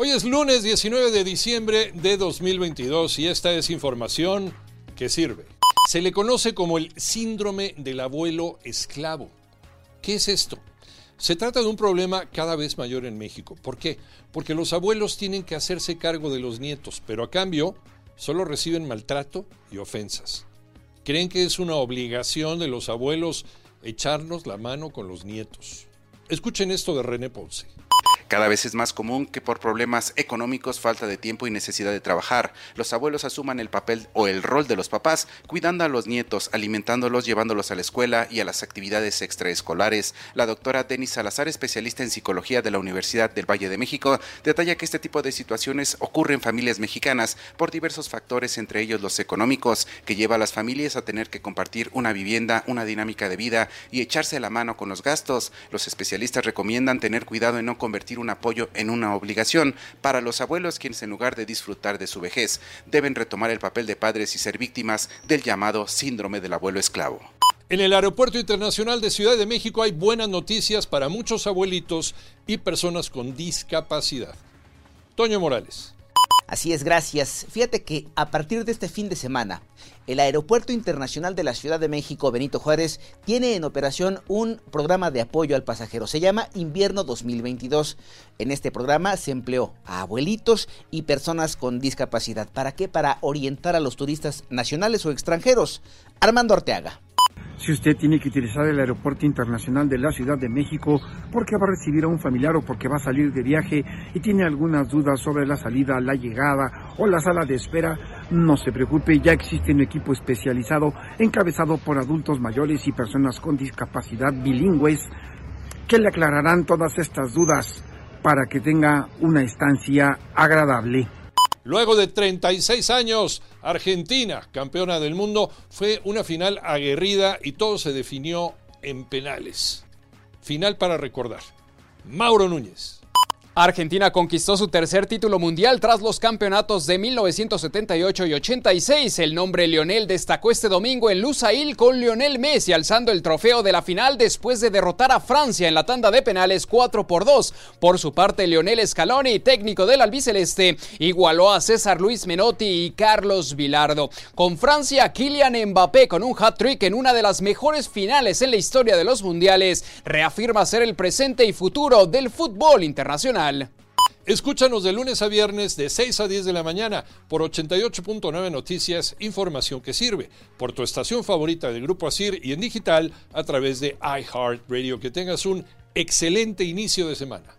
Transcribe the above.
Hoy es lunes 19 de diciembre de 2022 y esta es información que sirve. Se le conoce como el síndrome del abuelo esclavo. ¿Qué es esto? Se trata de un problema cada vez mayor en México. ¿Por qué? Porque los abuelos tienen que hacerse cargo de los nietos, pero a cambio solo reciben maltrato y ofensas. Creen que es una obligación de los abuelos echarnos la mano con los nietos. Escuchen esto de René Ponce. Cada vez es más común que por problemas económicos, falta de tiempo y necesidad de trabajar, los abuelos asuman el papel o el rol de los papás, cuidando a los nietos, alimentándolos, llevándolos a la escuela y a las actividades extraescolares. La doctora Denis Salazar, especialista en psicología de la Universidad del Valle de México, detalla que este tipo de situaciones ocurren en familias mexicanas por diversos factores, entre ellos los económicos, que lleva a las familias a tener que compartir una vivienda, una dinámica de vida y echarse la mano con los gastos. Los especialistas recomiendan tener cuidado en no convertir un apoyo en una obligación para los abuelos quienes en lugar de disfrutar de su vejez deben retomar el papel de padres y ser víctimas del llamado síndrome del abuelo esclavo. En el Aeropuerto Internacional de Ciudad de México hay buenas noticias para muchos abuelitos y personas con discapacidad. Toño Morales. Así es, gracias. Fíjate que a partir de este fin de semana, el Aeropuerto Internacional de la Ciudad de México Benito Juárez tiene en operación un programa de apoyo al pasajero. Se llama Invierno 2022. En este programa se empleó a abuelitos y personas con discapacidad. ¿Para qué? Para orientar a los turistas nacionales o extranjeros. Armando Arteaga. Si usted tiene que utilizar el Aeropuerto Internacional de la Ciudad de México porque va a recibir a un familiar o porque va a salir de viaje y tiene algunas dudas sobre la salida, la llegada o la sala de espera, no se preocupe, ya existe un equipo especializado encabezado por adultos mayores y personas con discapacidad bilingües que le aclararán todas estas dudas para que tenga una estancia agradable. Luego de 36 años, Argentina, campeona del mundo, fue una final aguerrida y todo se definió en penales. Final para recordar. Mauro Núñez. Argentina conquistó su tercer título mundial tras los campeonatos de 1978 y 86. El nombre Lionel destacó este domingo en Lusail con Lionel Messi alzando el trofeo de la final después de derrotar a Francia en la tanda de penales 4 por 2. Por su parte, Lionel Scaloni, técnico del albiceleste, igualó a César Luis Menotti y Carlos Vilardo. Con Francia, Kylian Mbappé con un hat-trick en una de las mejores finales en la historia de los mundiales, reafirma ser el presente y futuro del fútbol internacional. Escúchanos de lunes a viernes de 6 a 10 de la mañana por 88.9 Noticias, información que sirve, por tu estación favorita del Grupo Asir y en digital a través de iHeartRadio. Que tengas un excelente inicio de semana.